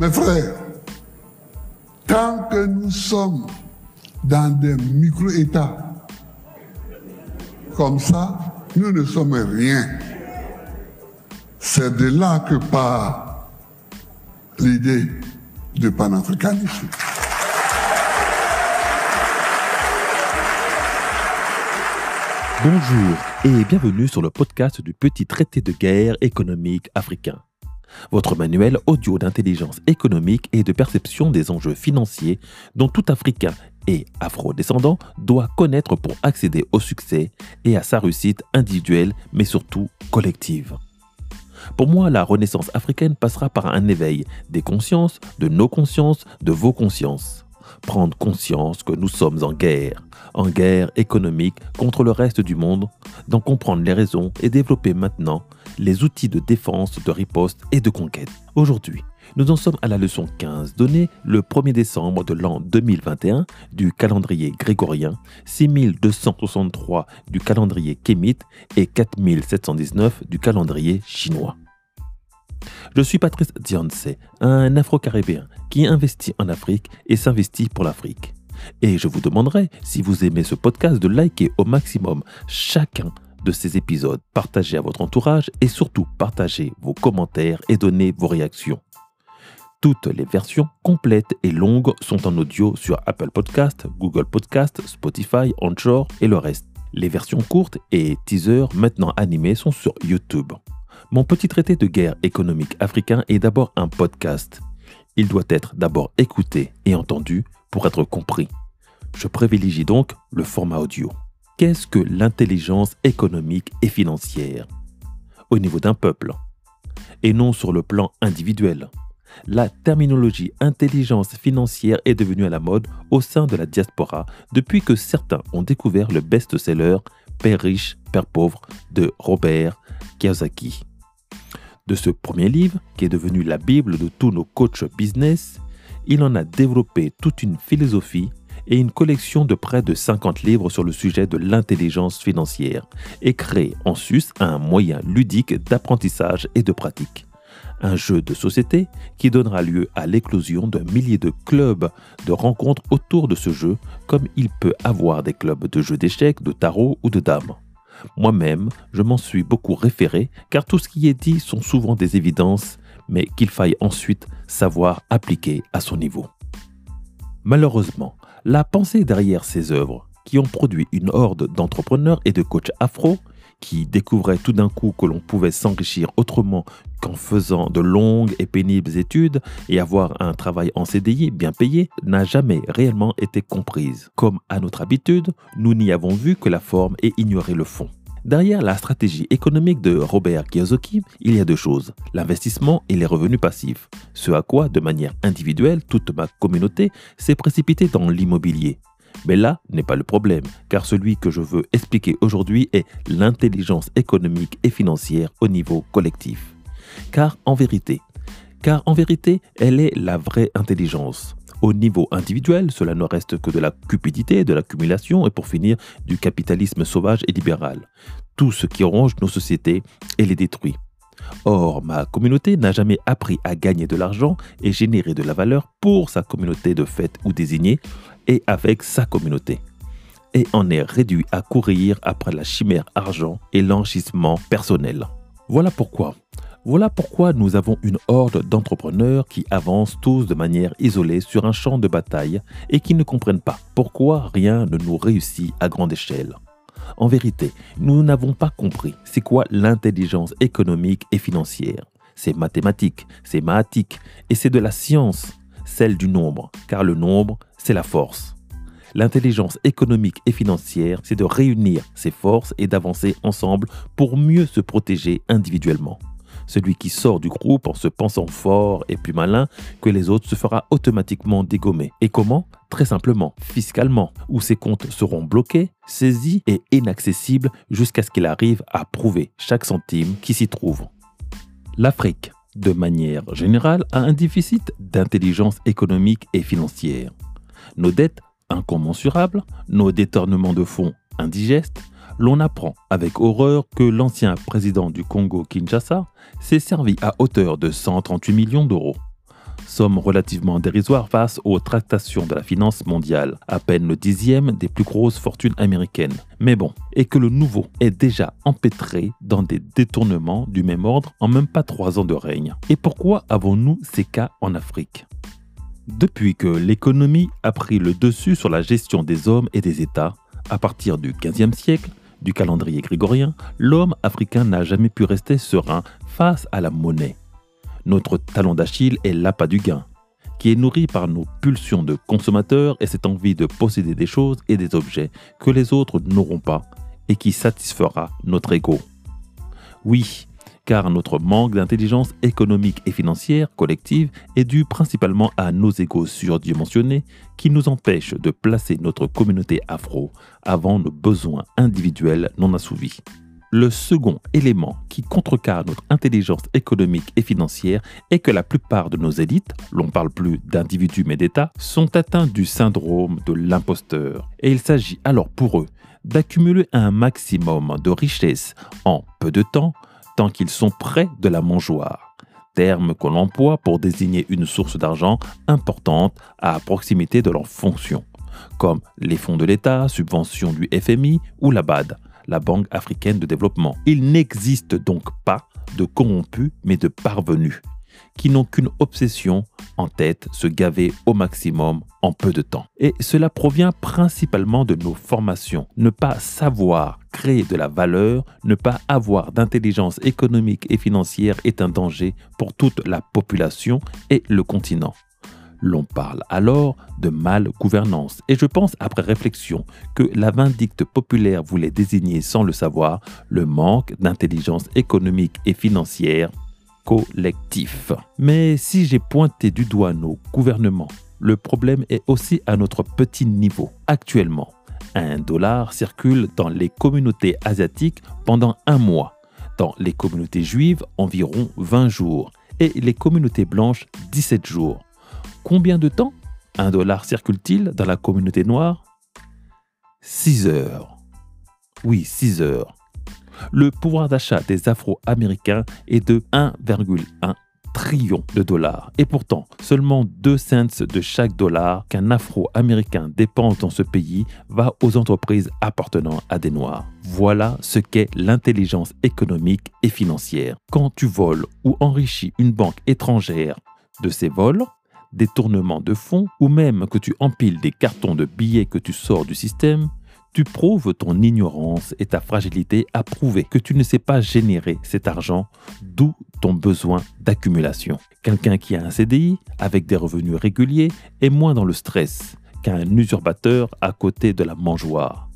Mes frères, tant que nous sommes dans des micro-États comme ça, nous ne sommes rien. C'est de là que part l'idée de panafricanisme. Bonjour et bienvenue sur le podcast du petit traité de guerre économique africain. Votre manuel audio d'intelligence économique et de perception des enjeux financiers dont tout Africain et afro-descendant doit connaître pour accéder au succès et à sa réussite individuelle mais surtout collective. Pour moi, la renaissance africaine passera par un éveil des consciences, de nos consciences, de vos consciences prendre conscience que nous sommes en guerre, en guerre économique contre le reste du monde, d'en comprendre les raisons et développer maintenant les outils de défense, de riposte et de conquête. Aujourd'hui, nous en sommes à la leçon 15 donnée le 1er décembre de l'an 2021 du calendrier grégorien, 6263 du calendrier kémite et 4719 du calendrier chinois. Je suis Patrice Dionce, un Afro-Caribéen qui investit en Afrique et s'investit pour l'Afrique. Et je vous demanderai, si vous aimez ce podcast, de liker au maximum chacun de ces épisodes, partagez à votre entourage et surtout partagez vos commentaires et donnez vos réactions. Toutes les versions complètes et longues sont en audio sur Apple Podcast, Google Podcast, Spotify, Anchor et le reste. Les versions courtes et teasers maintenant animés sont sur YouTube. Mon petit traité de guerre économique africain est d'abord un podcast. Il doit être d'abord écouté et entendu pour être compris. Je privilégie donc le format audio. Qu'est-ce que l'intelligence économique et financière? Au niveau d'un peuple, et non sur le plan individuel. La terminologie intelligence financière est devenue à la mode au sein de la diaspora depuis que certains ont découvert le best-seller Père riche, Père pauvre de Robert Kiyosaki de ce premier livre, qui est devenu la Bible de tous nos coachs business, il en a développé toute une philosophie et une collection de près de 50 livres sur le sujet de l'intelligence financière et créé en sus un moyen ludique d'apprentissage et de pratique. Un jeu de société qui donnera lieu à l'éclosion d'un millier de clubs de rencontres autour de ce jeu, comme il peut avoir des clubs de jeux d'échecs, de tarot ou de dames. Moi-même, je m'en suis beaucoup référé, car tout ce qui est dit sont souvent des évidences, mais qu'il faille ensuite savoir appliquer à son niveau. Malheureusement, la pensée derrière ces œuvres, qui ont produit une horde d'entrepreneurs et de coachs afro, qui découvraient tout d'un coup que l'on pouvait s'enrichir autrement qu'en faisant de longues et pénibles études et avoir un travail en CDI bien payé, n'a jamais réellement été comprise. Comme à notre habitude, nous n'y avons vu que la forme et ignoré le fond. Derrière la stratégie économique de Robert Kiyosaki, il y a deux choses, l'investissement et les revenus passifs. Ce à quoi, de manière individuelle, toute ma communauté s'est précipitée dans l'immobilier. Mais là n'est pas le problème, car celui que je veux expliquer aujourd'hui est l'intelligence économique et financière au niveau collectif. Car en vérité, car en vérité, elle est la vraie intelligence. Au niveau individuel, cela ne reste que de la cupidité, de l'accumulation et pour finir du capitalisme sauvage et libéral. Tout ce qui ronge nos sociétés et les détruit. Or, ma communauté n'a jamais appris à gagner de l'argent et générer de la valeur pour sa communauté de fait ou désignée et avec sa communauté. Et en est réduit à courir après la chimère argent et l'enrichissement personnel. Voilà pourquoi voilà pourquoi nous avons une horde d'entrepreneurs qui avancent tous de manière isolée sur un champ de bataille et qui ne comprennent pas pourquoi rien ne nous réussit à grande échelle. En vérité, nous n'avons pas compris c'est quoi l'intelligence économique et financière. C'est mathématique, c'est mathematique et c'est de la science, celle du nombre, car le nombre, c'est la force. L'intelligence économique et financière, c'est de réunir ses forces et d'avancer ensemble pour mieux se protéger individuellement. Celui qui sort du groupe en se pensant fort et plus malin que les autres se fera automatiquement dégommer. Et comment? Très simplement, fiscalement, où ses comptes seront bloqués, saisis et inaccessibles jusqu'à ce qu'il arrive à prouver chaque centime qui s'y trouve. L'Afrique, de manière générale, a un déficit d'intelligence économique et financière. Nos dettes incommensurables, nos détournements de fonds indigestes, l'on apprend avec horreur que l'ancien président du Congo Kinshasa s'est servi à hauteur de 138 millions d'euros. somme relativement dérisoire face aux tractations de la finance mondiale, à peine le dixième des plus grosses fortunes américaines. Mais bon, et que le nouveau est déjà empêtré dans des détournements du même ordre en même pas trois ans de règne. Et pourquoi avons-nous ces cas en Afrique? Depuis que l'économie a pris le dessus sur la gestion des hommes et des États, à partir du XVe siècle, du calendrier grégorien, l'homme africain n'a jamais pu rester serein face à la monnaie. Notre talon d'Achille est l'appât du gain, qui est nourri par nos pulsions de consommateurs et cette envie de posséder des choses et des objets que les autres n'auront pas et qui satisfera notre ego. Oui, car notre manque d'intelligence économique et financière collective est dû principalement à nos égos surdimensionnés qui nous empêchent de placer notre communauté afro avant nos besoins individuels non assouvis. Le second élément qui contrecarre notre intelligence économique et financière est que la plupart de nos élites, l'on parle plus d'individus mais d'États, sont atteints du syndrome de l'imposteur. Et il s'agit alors pour eux d'accumuler un maximum de richesses en peu de temps tant qu'ils sont près de la mangeoire terme qu'on emploie pour désigner une source d'argent importante à proximité de leur fonction, comme les fonds de l'État, subventions du FMI ou la BAD, la Banque africaine de développement. Il n'existe donc pas de corrompus, mais de parvenus, qui n'ont qu'une obsession en tête, se gaver au maximum en peu de temps. Et cela provient principalement de nos formations. Ne pas savoir créer de la valeur, ne pas avoir d'intelligence économique et financière est un danger pour toute la population et le continent. L'on parle alors de mal-gouvernance. Et je pense, après réflexion, que la vindicte populaire voulait désigner sans le savoir le manque d'intelligence économique et financière collectif. Mais si j'ai pointé du doigt nos gouvernements, le problème est aussi à notre petit niveau. Actuellement, un dollar circule dans les communautés asiatiques pendant un mois, dans les communautés juives environ 20 jours et les communautés blanches 17 jours. Combien de temps un dollar circule-t-il dans la communauté noire? 6 heures. Oui, 6 heures. Le pouvoir d'achat des Afro-Américains est de 1,1 trillion de dollars. Et pourtant, seulement 2 cents de chaque dollar qu'un Afro-Américain dépense dans ce pays va aux entreprises appartenant à des Noirs. Voilà ce qu'est l'intelligence économique et financière. Quand tu voles ou enrichis une banque étrangère de ses vols, détournement de fonds ou même que tu empiles des cartons de billets que tu sors du système, tu prouves ton ignorance et ta fragilité à prouver que tu ne sais pas générer cet argent, d'où ton besoin d'accumulation. Quelqu'un qui a un CDI avec des revenus réguliers est moins dans le stress qu'un usurpateur à côté de la mangeoire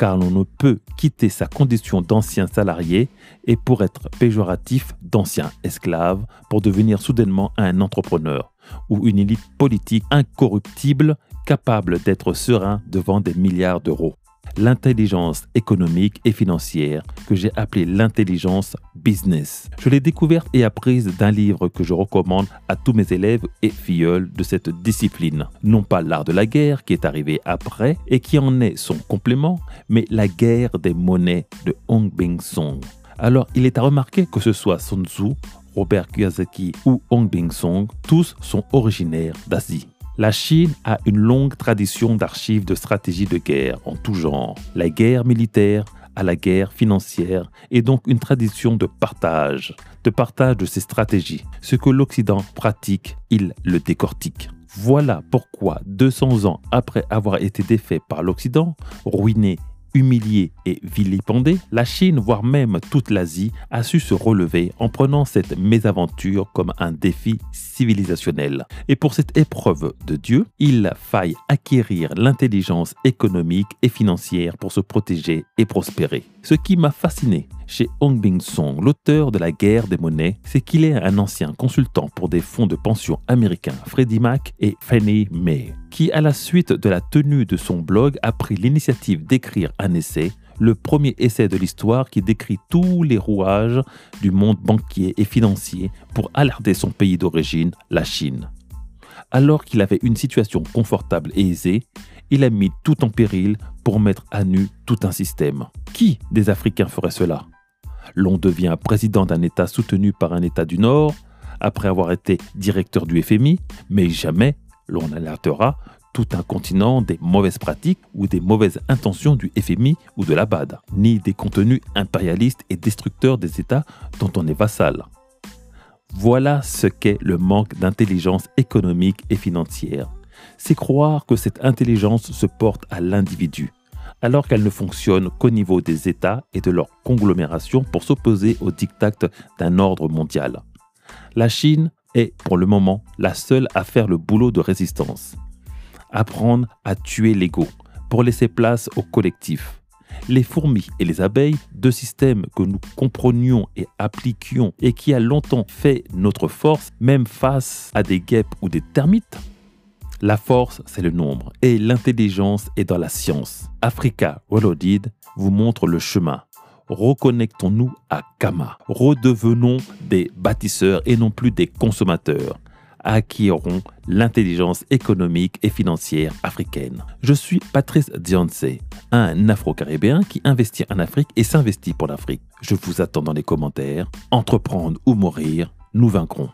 car l'on ne peut quitter sa condition d'ancien salarié et pour être péjoratif d'ancien esclave pour devenir soudainement un entrepreneur ou une élite politique incorruptible capable d'être serein devant des milliards d'euros l'intelligence économique et financière que j'ai appelée l'intelligence business. Je l'ai découverte et apprise d'un livre que je recommande à tous mes élèves et filleuls de cette discipline. Non pas l'art de la guerre qui est arrivé après et qui en est son complément, mais la guerre des monnaies de Hong Bing Song. Alors il est à remarquer que ce soit Sun Tzu, Robert Kiyosaki ou Hong Bing Song, tous sont originaires d'Asie. La Chine a une longue tradition d'archives de stratégies de guerre en tout genre. La guerre militaire à la guerre financière et donc une tradition de partage, de partage de ses stratégies. Ce que l'Occident pratique, il le décortique. Voilà pourquoi 200 ans après avoir été défait par l'Occident, ruiné humiliée et vilipendée, la Chine, voire même toute l'Asie, a su se relever en prenant cette mésaventure comme un défi civilisationnel. Et pour cette épreuve de Dieu, il faille acquérir l'intelligence économique et financière pour se protéger et prospérer. Ce qui m'a fasciné chez Hong Bing Song, l'auteur de La guerre des monnaies, c'est qu'il est un ancien consultant pour des fonds de pension américains Freddie Mac et Fannie Mae, qui à la suite de la tenue de son blog a pris l'initiative d'écrire un essai le premier essai de l'histoire qui décrit tous les rouages du monde banquier et financier pour alerter son pays d'origine, la Chine. Alors qu'il avait une situation confortable et aisée, il a mis tout en péril pour mettre à nu tout un système. Qui des Africains ferait cela? L'on devient président d'un État soutenu par un État du Nord, après avoir été directeur du FMI, mais jamais l'on alertera tout un continent des mauvaises pratiques ou des mauvaises intentions du FMI ou de la BAD, ni des contenus impérialistes et destructeurs des États dont on est vassal. Voilà ce qu'est le manque d'intelligence économique et financière. C'est croire que cette intelligence se porte à l'individu, alors qu'elle ne fonctionne qu'au niveau des États et de leur conglomération pour s'opposer au diktat d'un ordre mondial. La Chine est, pour le moment, la seule à faire le boulot de résistance. Apprendre à tuer l'ego pour laisser place au collectif. Les fourmis et les abeilles, deux systèmes que nous comprenions et appliquions et qui a longtemps fait notre force, même face à des guêpes ou des termites, la force, c'est le nombre et l'intelligence est dans la science. Africa Reloaded vous montre le chemin. Reconnectons-nous à Kama. Redevenons des bâtisseurs et non plus des consommateurs. Acquirons l'intelligence économique et financière africaine. Je suis Patrice Dionce, un Afro-Caribéen qui investit en Afrique et s'investit pour l'Afrique. Je vous attends dans les commentaires. Entreprendre ou mourir, nous vaincrons.